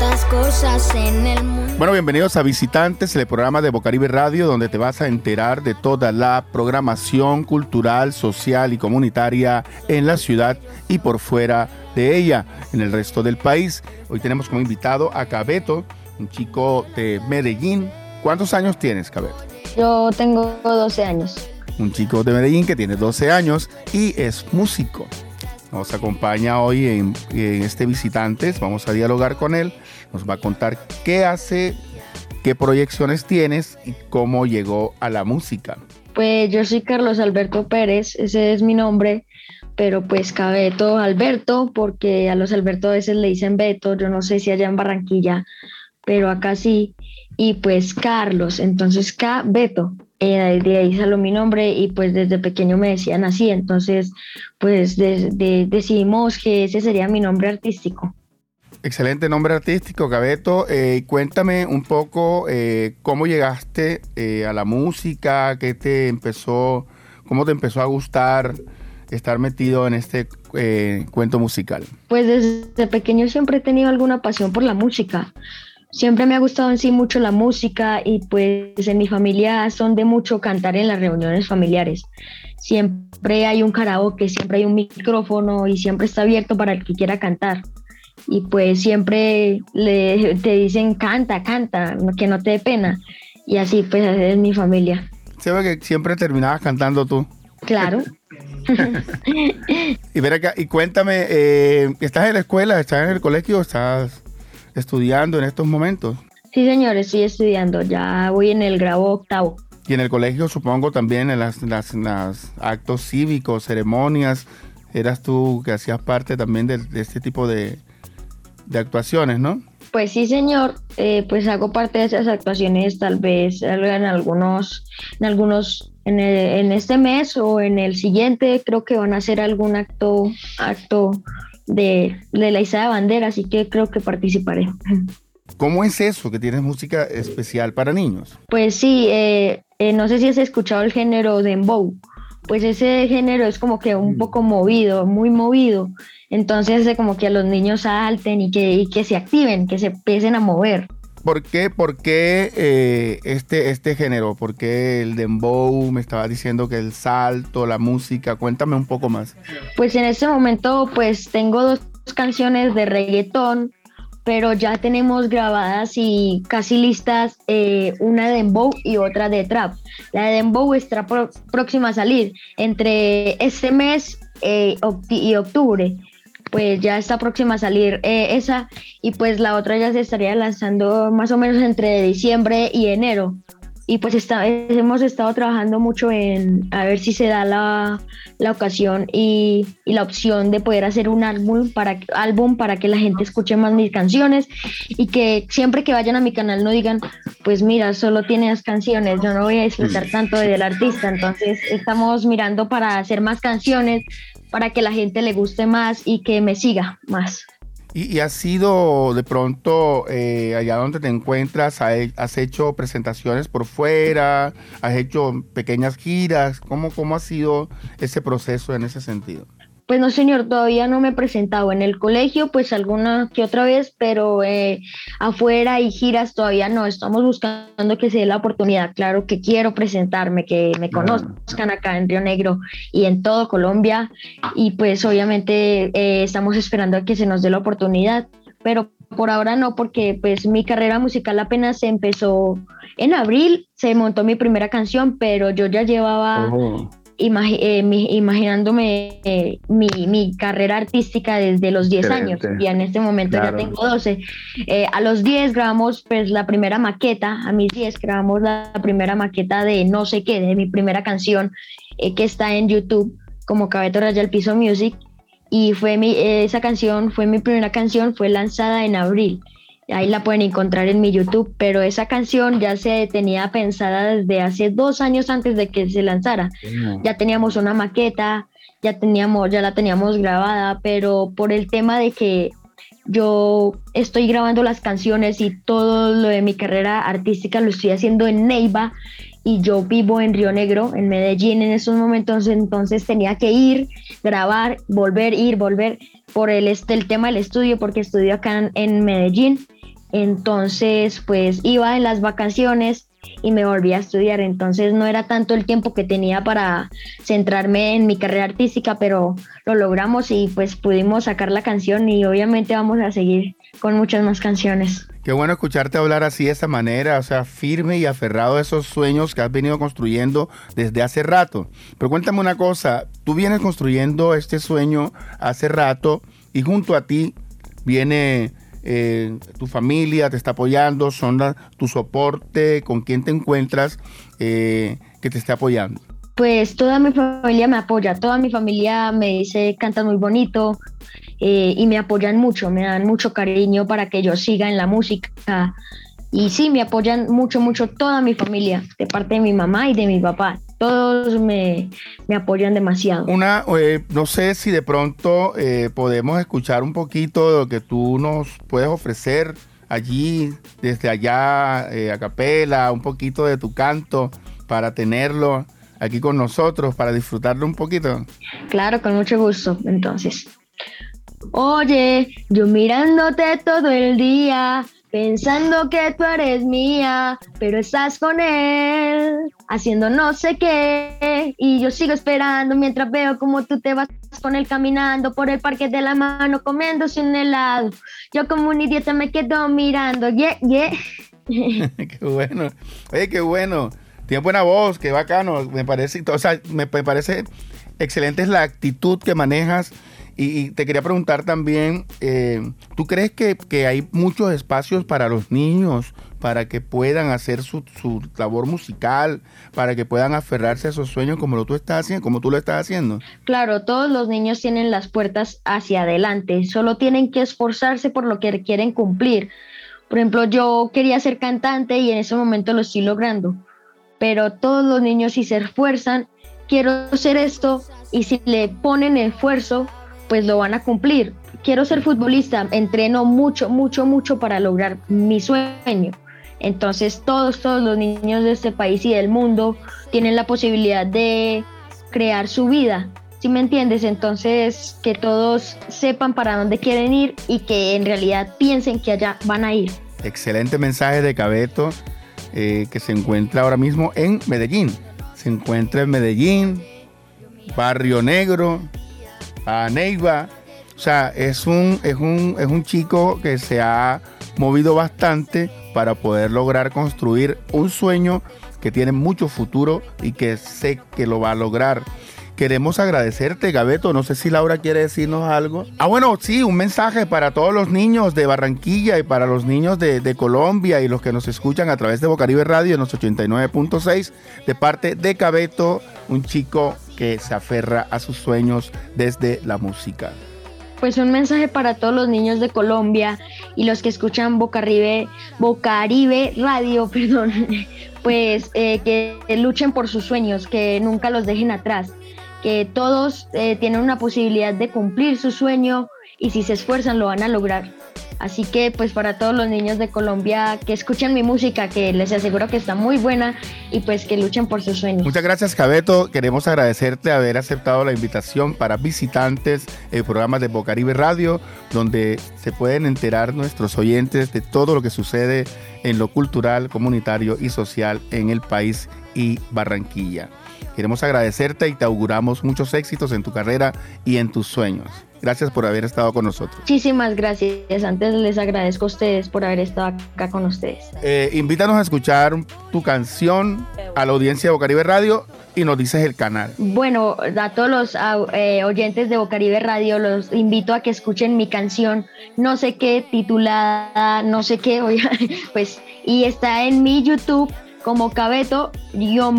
tantas cosas en el mundo. Bueno, bienvenidos a Visitantes, el programa de Bocaribe Radio, donde te vas a enterar de toda la programación cultural, social y comunitaria en la ciudad y por fuera de ella, en el resto del país. Hoy tenemos como invitado a Cabeto, un chico de Medellín. ¿Cuántos años tienes, Cabeto? Yo tengo 12 años. Un chico de Medellín que tiene 12 años y es músico. Nos acompaña hoy en, este Visitantes, vamos a dialogar con él, nos va a contar qué hace, qué proyecciones tienes y cómo llegó a la música. Pues yo soy Carlos Alberto Pérez, ese es mi nombre, pero pues Cabeto Alberto, porque a los Alberto a veces le dicen Beto, yo no sé si allá en Barranquilla, pero acá sí, y pues Carlos, entonces K Beto. Eh, de ahí salió mi nombre y pues desde pequeño me decían así, entonces pues de, de, decidimos que ese sería mi nombre artístico. Excelente nombre artístico, Gabeto. Eh, cuéntame un poco eh, cómo llegaste eh, a la música, qué te empezó, cómo te empezó a gustar estar metido en este cuento musical. Pues desde pequeño siempre he tenido alguna pasión por la música siempre me ha gustado en sí mucho la música y pues en mi familia son de mucho cantar en las reuniones familiares. Siempre hay un karaoke, siempre hay un micrófono y siempre está abierto para el que quiera cantar. Y pues siempre le, te dicen canta, canta, que no te dé pena. Y así pues es mi familia. Se ve que siempre terminabas cantando tú. Claro. y, ver acá, y cuéntame, eh, ¿estás en la escuela, estás en el colegio, estás estudiando en estos momentos? Sí, señores, estoy estudiando. Ya voy en el grado octavo. Y en el colegio, supongo, también en las, las, las actos cívicos, ceremonias, eras tú que hacías parte también de, de este tipo de, de, actuaciones, ¿no? Pues sí, señor. Eh, pues hago parte de esas actuaciones, tal vez en algunos, en algunos, en, el, en este mes o en el siguiente, creo que van a hacer algún acto, acto de, de la Isla de Bandera, así que creo que participaré. ¿Cómo es eso que tienes música especial para niños? Pues sí, eh, eh, no sé si has escuchado el género dembow. Pues ese género es como que un poco movido, muy movido. Entonces hace como que a los niños salten y que, y que se activen, que se empiecen a mover. ¿Por qué, por qué eh, este, este género? ¿Por qué el dembow? Me estaba diciendo que el salto, la música. Cuéntame un poco más. Pues en este momento pues tengo dos canciones de reggaetón, pero ya tenemos grabadas y casi listas eh, una de dembow y otra de trap. La de dembow está próxima a salir entre este mes eh, y octubre pues ya está próxima a salir eh, esa y pues la otra ya se estaría lanzando más o menos entre diciembre y enero. Y pues está, hemos estado trabajando mucho en a ver si se da la, la ocasión y, y, la opción de poder hacer un álbum para, álbum para que la gente escuche más mis canciones y que siempre que vayan a mi canal no digan, pues mira, solo tienes canciones, yo no voy a disfrutar tanto del artista. Entonces estamos mirando para hacer más canciones, para que la gente le guste más y que me siga más. ¿Y, y has sido de pronto eh, allá donde te encuentras? ¿Has hecho presentaciones por fuera? ¿Has hecho pequeñas giras? ¿Cómo, cómo ha sido ese proceso en ese sentido? Pues no, señor, todavía no me he presentado en el colegio, pues alguna que otra vez, pero eh, afuera y giras todavía no. Estamos buscando que se dé la oportunidad. Claro que quiero presentarme, que me conozcan acá en Río Negro y en todo Colombia. Y pues obviamente eh, estamos esperando a que se nos dé la oportunidad, pero por ahora no, porque pues mi carrera musical apenas se empezó en abril, se montó mi primera canción, pero yo ya llevaba... Oh imagi eh, mi, imaginándome eh, mi, mi, carrera artística desde los 10 años y en este momento claro. ya tengo 12. Eh, a los 10 grabamos pues la primera maqueta, a mis 10 grabamos la primera maqueta de no sé qué, de mi primera canción eh, que está en YouTube como Cabeto Raya el Piso Music y fue mi, esa canción fue mi primera canción, fue lanzada en abril ahí la pueden encontrar en mi YouTube, pero esa canción ya se tenía pensada desde hace dos años antes de que se lanzara. Ya teníamos una maqueta, ya teníamos, ya la teníamos grabada, pero por el tema de que yo estoy grabando las canciones y todo lo de mi carrera artística lo estoy haciendo en Neiva y yo vivo en Río Negro, en Medellín en esos momentos, entonces tenía que ir, grabar, volver, ir, volver por el, este, el tema del estudio, porque estudio acá en, en Medellín Entonces, pues iba en las vacaciones y me volví a estudiar. Entonces no era tanto el tiempo que tenía para centrarme en mi carrera artística, pero lo logramos y pues pudimos sacar la canción y obviamente vamos a seguir con muchas más canciones. Qué bueno escucharte hablar así de esa manera, o sea, firme y aferrado a esos sueños que has venido construyendo desde hace rato. Pero cuéntame una cosa, tú vienes construyendo este sueño hace rato y junto a ti viene eh, tu familia, te está apoyando, son tu soporte, con quién te encuentras eh, que te esté apoyando. Pues toda mi familia me apoya, toda mi familia me dice cantas muy bonito eh, y me apoyan mucho, me dan mucho cariño para que yo siga en la música. Y sí, me apoyan mucho, mucho toda mi familia, de parte de mi mamá y de mi papá. Todos me, apoyan demasiado. Una, eh, no sé si de pronto eh, podemos escuchar un poquito de lo que tú nos puedes ofrecer allí, desde allá, a capela, un poquito de tu canto para tenerlo aquí con nosotros para disfrutarlo un poquito? Claro, con mucho gusto. Entonces, oye, yo mirándote todo el día, pensando que tú eres mía, pero estás con él, haciendo no sé qué, y yo sigo esperando mientras veo como tú te vas con él caminando por el parque de la mano, comiéndose un helado. Yo como un idiota me quedo mirando, yeah, yeah. qué bueno, oye, qué bueno. Tiene buena voz, qué bacano. Me parece, o sea, me, parece excelente es la actitud que manejas. Y, te quería preguntar también, eh, ¿tú crees que, hay muchos espacios para los niños para que puedan hacer su, su, labor musical, para que puedan aferrarse a esos sueños como lo tú estás haciendo, como tú lo estás haciendo? Claro, todos los niños tienen las puertas hacia adelante, solo tienen que esforzarse por lo que quieren cumplir. Por ejemplo, yo quería ser cantante y en ese momento lo estoy logrando pero todos los niños si se esfuerzan, quiero hacer esto y si le ponen esfuerzo, pues lo van a cumplir. Quiero ser futbolista, entreno mucho, mucho, mucho para lograr mi sueño. Entonces todos, todos los niños de este país y del mundo tienen la posibilidad de crear su vida. ¿Sí me entiendes? Entonces que todos sepan para dónde quieren ir y que en realidad piensen que allá van a ir. Excelente mensaje de Cabeto. Eh, que se encuentra ahora mismo en Medellín. Se encuentra en Medellín, Barrio Negro, a. O sea, es un, es, un, es un chico que se ha movido bastante para poder lograr construir un sueño que tiene mucho futuro y que sé que lo va a lograr. Queremos agradecerte, Gabeto. No sé si Laura quiere decirnos algo. Ah, bueno, sí, un mensaje para todos los niños de Barranquilla y para los niños de, Colombia y los que nos escuchan a través de Bocaribe Radio en los 89.6 de parte de Gabeto, un chico que se aferra a sus sueños desde la música. Pues un mensaje para todos los niños de Colombia y los que escuchan Bocaribe, Bocaribe Radio, perdón, pues eh, que luchen por sus sueños, que nunca los dejen atrás que todos eh, tienen una posibilidad de cumplir su sueño y si se esfuerzan lo van a lograr. Así que pues para todos los niños de Colombia que escuchen mi música, que les aseguro que está muy buena y pues que luchen por sus sueños. Muchas gracias Cabeto, queremos agradecerte haber aceptado la invitación para visitantes el programa de Bocaribe Radio, donde se pueden enterar nuestros oyentes de todo lo que sucede en lo cultural, comunitario y social en el país y Barranquilla. Queremos agradecerte y te auguramos muchos éxitos en tu carrera y en tus sueños. Gracias por haber estado con nosotros. Muchísimas gracias. Antes les agradezco a ustedes por haber estado acá con ustedes. Eh, invítanos a escuchar tu canción a la audiencia de Bocaribe Radio y nos dices el canal. Bueno, a todos los eh, oyentes de Bocaribe Radio los invito a que escuchen mi canción, no sé qué, titulada, no sé qué, pues, y está en mi YouTube como Cabeto-Music.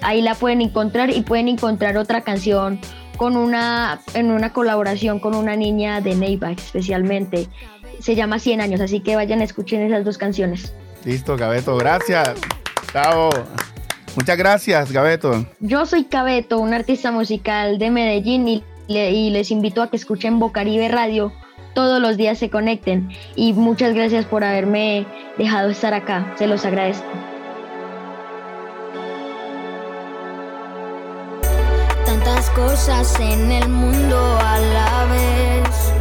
Ahí la pueden encontrar y pueden encontrar otra canción con una, en una colaboración con una niña de Neiva especialmente. Se llama 100 años, así que vayan a escuchen esas dos canciones. Listo, Cabeto, gracias. Chao. Muchas gracias, Gabeto. Yo soy Cabeto, un artista musical de Medellín y, y les invito a que escuchen Bocaribe Radio todos los días se conecten. Y muchas gracias por haberme dejado estar acá. Se los agradezco. Tantas cosas en el mundo a la vez,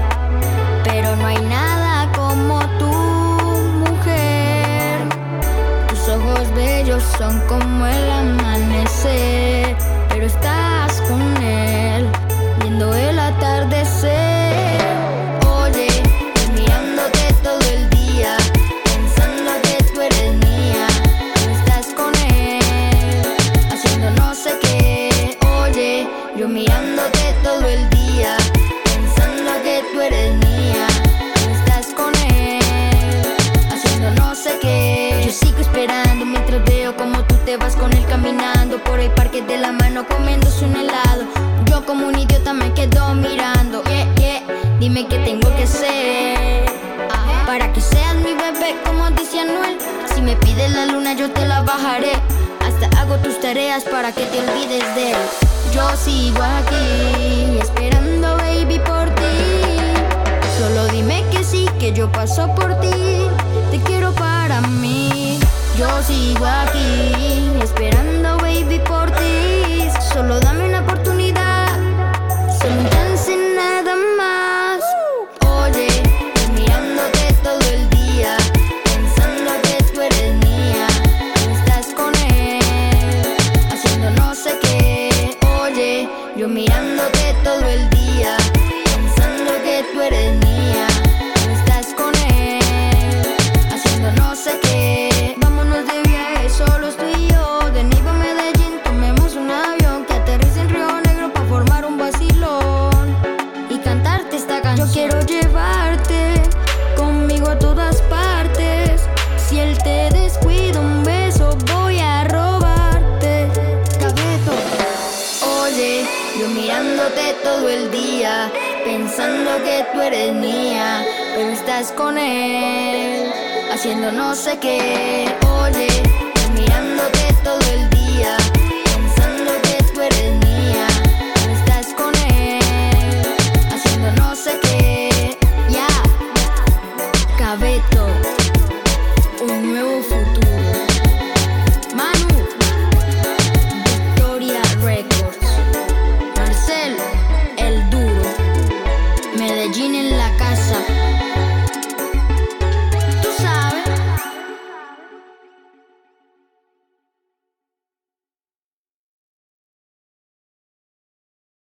pero no hay nada como tú, mujer. Tus ojos bellos son como el amanecer, pero estás con Para que seas mi bebé, como dice Anuel. Si me pides la luna, yo te la bajaré. Hasta hago tus tareas para que te olvides de él. Yo sigo aquí, esperando, baby, por ti. Solo dime que sí, que yo paso por ti. Te quiero para mí. Yo sigo aquí. todo el día, pensando que tú eres mía, pero estás con él, haciendo no sé qué, oye.